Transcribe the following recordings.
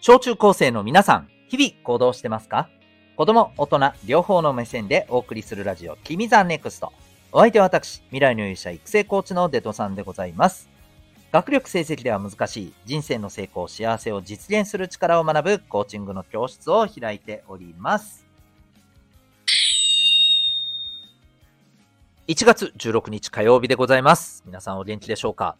小中高生の皆さん、日々行動してますか？子供、大人、両方の目線でお送りするラジオ、君 the NEXT。お相手は私、未来の勇者育成コーチのデトさんでございます。学力成績では難しい人生の成功、幸せを実現する力を学ぶコーチングの教室を開いております。1月16日火曜日でございます。皆さんお元気でしょうか？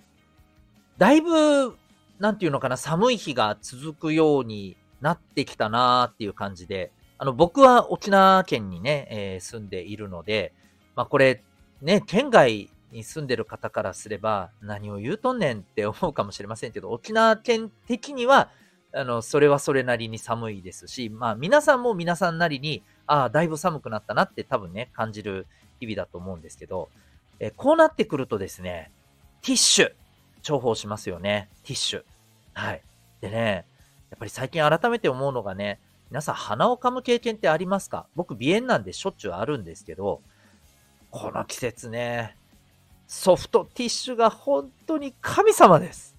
だいぶなんていうのかな、寒い日が続くようになってきたなーっていう感じで、あの、僕は沖縄県にね、えー、住んでいるので、まあこれ、ね、県外に住んでる方からすれば、何を言うとんねんって思うかもしれませんけど、沖縄県的には、あの、それはそれなりに寒いですし、まあ皆さんも皆さんなりに、ああ、だいぶ寒くなったなって多分ね、感じる日々だと思うんですけど、えこうなってくるとですね、ティッシュ、重宝しますよね。ティッシュ。はい。でね、やっぱり最近改めて思うのがね、皆さん鼻をかむ経験ってありますか？僕鼻炎なんでしょっちゅうあるんですけど、この季節ね、ソフトティッシュが本当に神様です。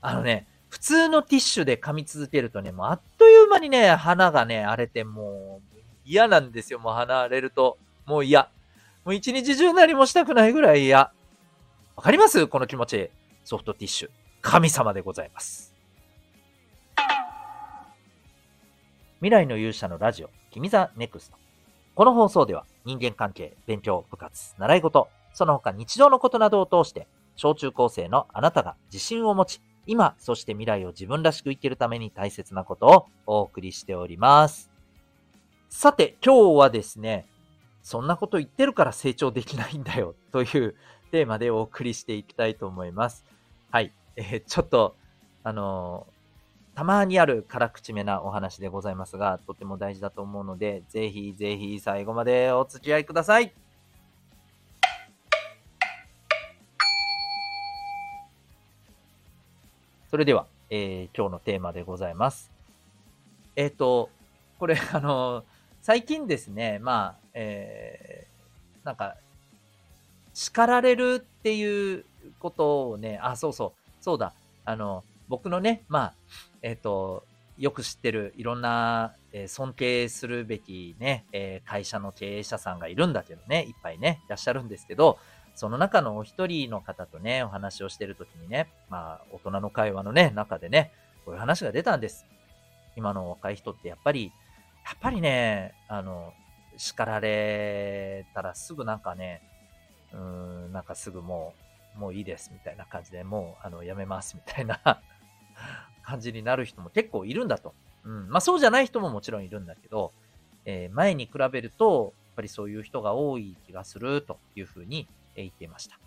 あのね、普通のティッシュで噛み続けるとね、もうあっという間にね、鼻がね、荒れてもう嫌なんですよ。もう鼻荒れると。もう嫌。もう一日中何もしたくないぐらい嫌。わかります？この気持ち。ソフトティッシュ。神様でございます。未来の勇者のラジオ、君 the NEXT。この放送では人間関係、勉強、部活、習い事、その他日常のことなどを通して、小中高生のあなたが自信を持ち、今、そして未来を自分らしく生きるために大切なことをお送りしております。さて、今日はですね、そんなこと言ってるから成長できないんだよというテーマでお送りしていきたいと思います。はい。えー、ちょっと、あのー、たまにある辛口めなお話でございますが、とても大事だと思うので、ぜひぜひ最後までお付き合いください。それでは、えー、今日のテーマでございます。えっ、ー、と、これ、あの最近ですね、まあ、えー、なんか、叱られるっていうことをね、あ、そうそう、そうだ、あの、僕のね、まあ、えっ、ー、と、よく知ってるいろんな、えー、尊敬するべきね、えー、会社の経営者さんがいるんだけどね、いっぱいね、いらっしゃるんですけど、その中のお一人の方とね、お話をしてるときにね、まあ、大人の会話のね、中でね、こういう話が出たんです。今の若い人ってやっぱり、やっぱりね、あの、叱られたらすぐなんかね、うーん、なんかすぐもう、もういいですみたいな感じで、もうあのやめますみたいな 感じになる人も結構いるんだと。うん。まあそうじゃない人ももちろんいるんだけど、えー、前に比べると、やっぱりそういう人が多い気がするというふうに言っていました。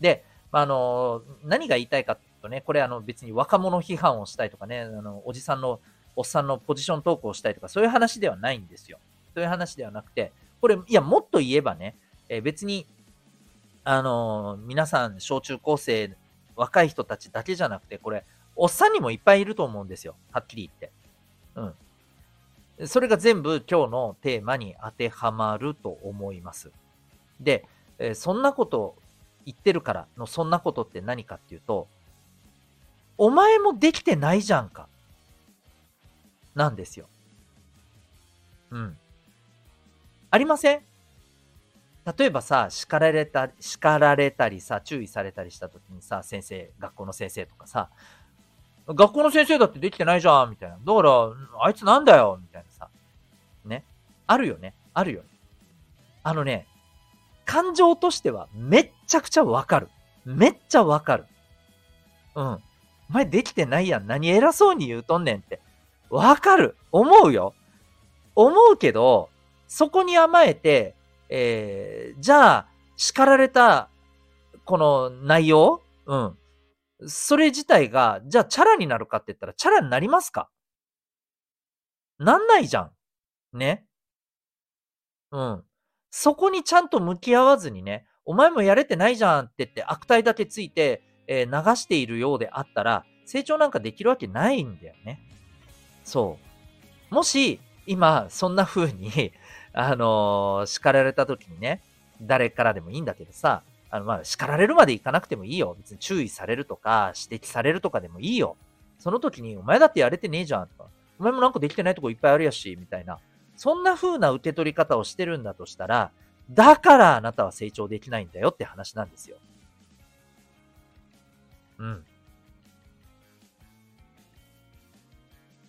で、まあ、の、何が言いたいかとね、これあの別に若者批判をしたいとかね、あの、おじさんの、おっさんのポジショントークをしたいとか、そういう話ではないんですよ。そういう話ではなくて、これ、いや、もっと言えばね、えー、別にあの、皆さん、小中高生、若い人たちだけじゃなくて、これ、おっさんにもいっぱいいると思うんですよ。はっきり言って。うん。それが全部今日のテーマに当てはまると思います。で、えー、そんなこと言ってるからのそんなことって何かっていうと、お前もできてないじゃんか。なんですよ。うん。ありません？例えばさ、叱られた、叱られたりさ、注意されたりした時にさ、先生、学校の先生とかさ、学校の先生だってできてないじゃん、みたいな。だから、あいつなんだよ、みたいなさ。ね。あるよね。あるよね。あのね、感情としてはめっちゃくちゃわかる。めっちゃわかる。うん。お前できてないやん。何偉そうに言うとんねんって。わかる。思うよ。思うけど、そこに甘えて、えー、じゃあ、叱られた、この内容？うん。それ自体が、じゃあチャラになるかって言ったら、チャラになりますか？なんないじゃん。ね。うん。そこにちゃんと向き合わずにね、お前もやれてないじゃんって言って悪態だけついて、えー、流しているようであったら、成長なんかできるわけないんだよね。そう。もし、今、そんな風にあのー、叱られた時にね、誰からでもいいんだけどさ、あの、まあ、叱られるまでいかなくてもいいよ。別に注意されるとか、指摘されるとかでもいいよ。その時に、お前だってやれてねえじゃんとか、お前もなんかできてないとこいっぱいあるやし、みたいな。そんな風な受け取り方をしてるんだとしたら、だからあなたは成長できないんだよって話なんですよ。うん。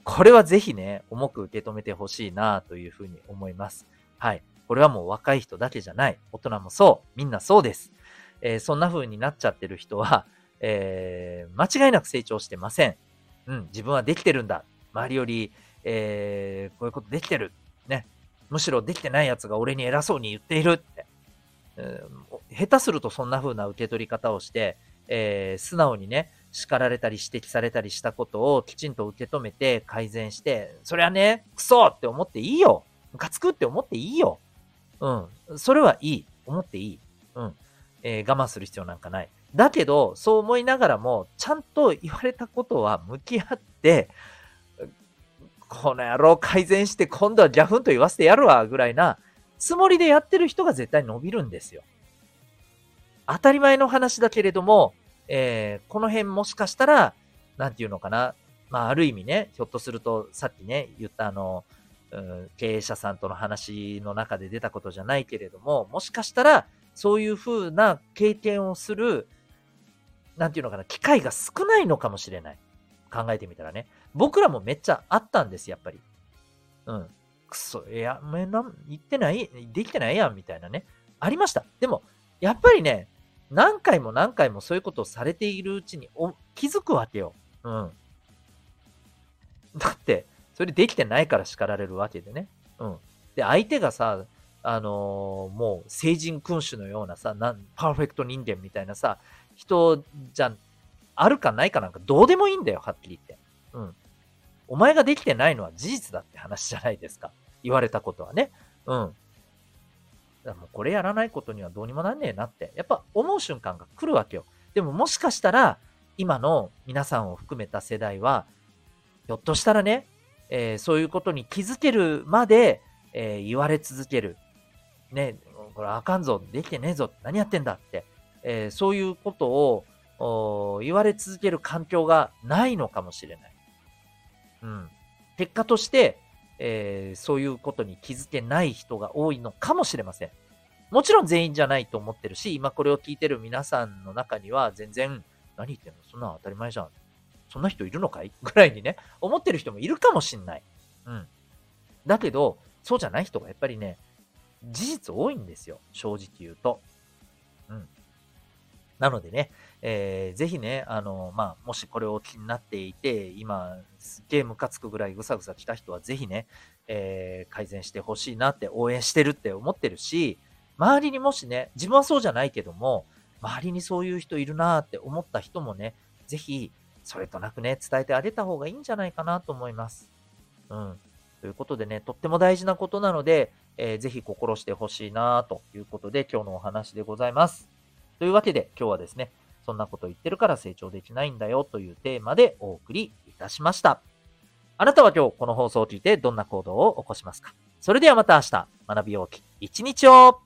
これはぜひね、重く受け止めてほしいなというふうに思います。はい。これはもう若い人だけじゃない。大人もそう。みんなそうです。えー、そんな風になっちゃってる人は、えー、間違いなく成長してません。うん、自分はできてるんだ。周りより、えー、こういうことできてる。ね。むしろできてない奴が俺に偉そうに言っているって。えー、下手するとそんな風な受け取り方をして、えー、素直にね、叱られたり指摘されたりしたことをきちんと受け止めて改善して、それはね、クソって思っていいよ。ムカつくって思っていいよ。うん。それはいい。思っていい。うん。えー、我慢する必要なんかない。だけど、そう思いながらも、ちゃんと言われたことは向き合って、この野郎改善して今度はギャフンと言わせてやるわ、ぐらいなつもりでやってる人が絶対伸びるんですよ。当たり前の話だけれども、えー、この辺もしかしたら、なんていうのかな。まあ、ある意味ね、ひょっとすると、さっきね、言ったあの、うん、経営者さんとの話の中で出たことじゃないけれども、もしかしたら、そういうふうな経験をする、なんていうのかな、機会が少ないのかもしれない。考えてみたらね。僕らもめっちゃあったんです、やっぱり。うん。くそ、いや、めな、言ってない、できてないやん、みたいなね。ありました。でも、やっぱりね、何回も何回もそういうことをされているうちにお気づくわけよ。うん。だって、それできてないから叱られるわけでね。うん。で、相手がさ、あのー、もう聖人君主のようなさ、なパーフェクト人間みたいなさ、人じゃ、あるかないかなんかどうでもいいんだよ、はっきり言って。うん。お前ができてないのは事実だって話じゃないですか。言われたことはね。うん。だからもうこれやらないことにはどうにもなんねえなって、やっぱ思う瞬間が来るわけよ。でももしかしたら、今の皆さんを含めた世代は、ひょっとしたらね、えー、そういうことに気づけるまで、えー、言われ続ける。ね、これあかんぞ、できてねえぞ、何やってんだって、えー、そういうことを言われ続ける環境がないのかもしれない。うん。結果として、えー、そういうことに気づけない人が多いのかもしれません。もちろん全員じゃないと思ってるし、今これを聞いてる皆さんの中には全然、何言ってんの？そんな当たり前じゃん。そんな人いるのかい？ぐらいにね、思ってる人もいるかもしんない。うん。だけど、そうじゃない人がやっぱりね、事実多いんですよ。正直言うと。うん。なのでね、えー、ぜひね、あの、まあ、もしこれを気になっていて、今、すっげえムカつくぐらいぐさぐさ来た人は、ぜひね、えー、改善してほしいなって応援してるって思ってるし、周りにもしね、自分はそうじゃないけども、周りにそういう人いるなって思った人もね、ぜひ、それとなくね、伝えてあげた方がいいんじゃないかなと思います。うん。ということでね、とっても大事なことなので、えー、ぜひ心してほしいなということで、今日のお話でございます。というわけで、今日はですね、そんなこと言ってるから成長できないんだよというテーマでお送りいたしました。あなたは今日この放送を聞いてどんな行動を起こしますか？それではまた明日、学びようき一日を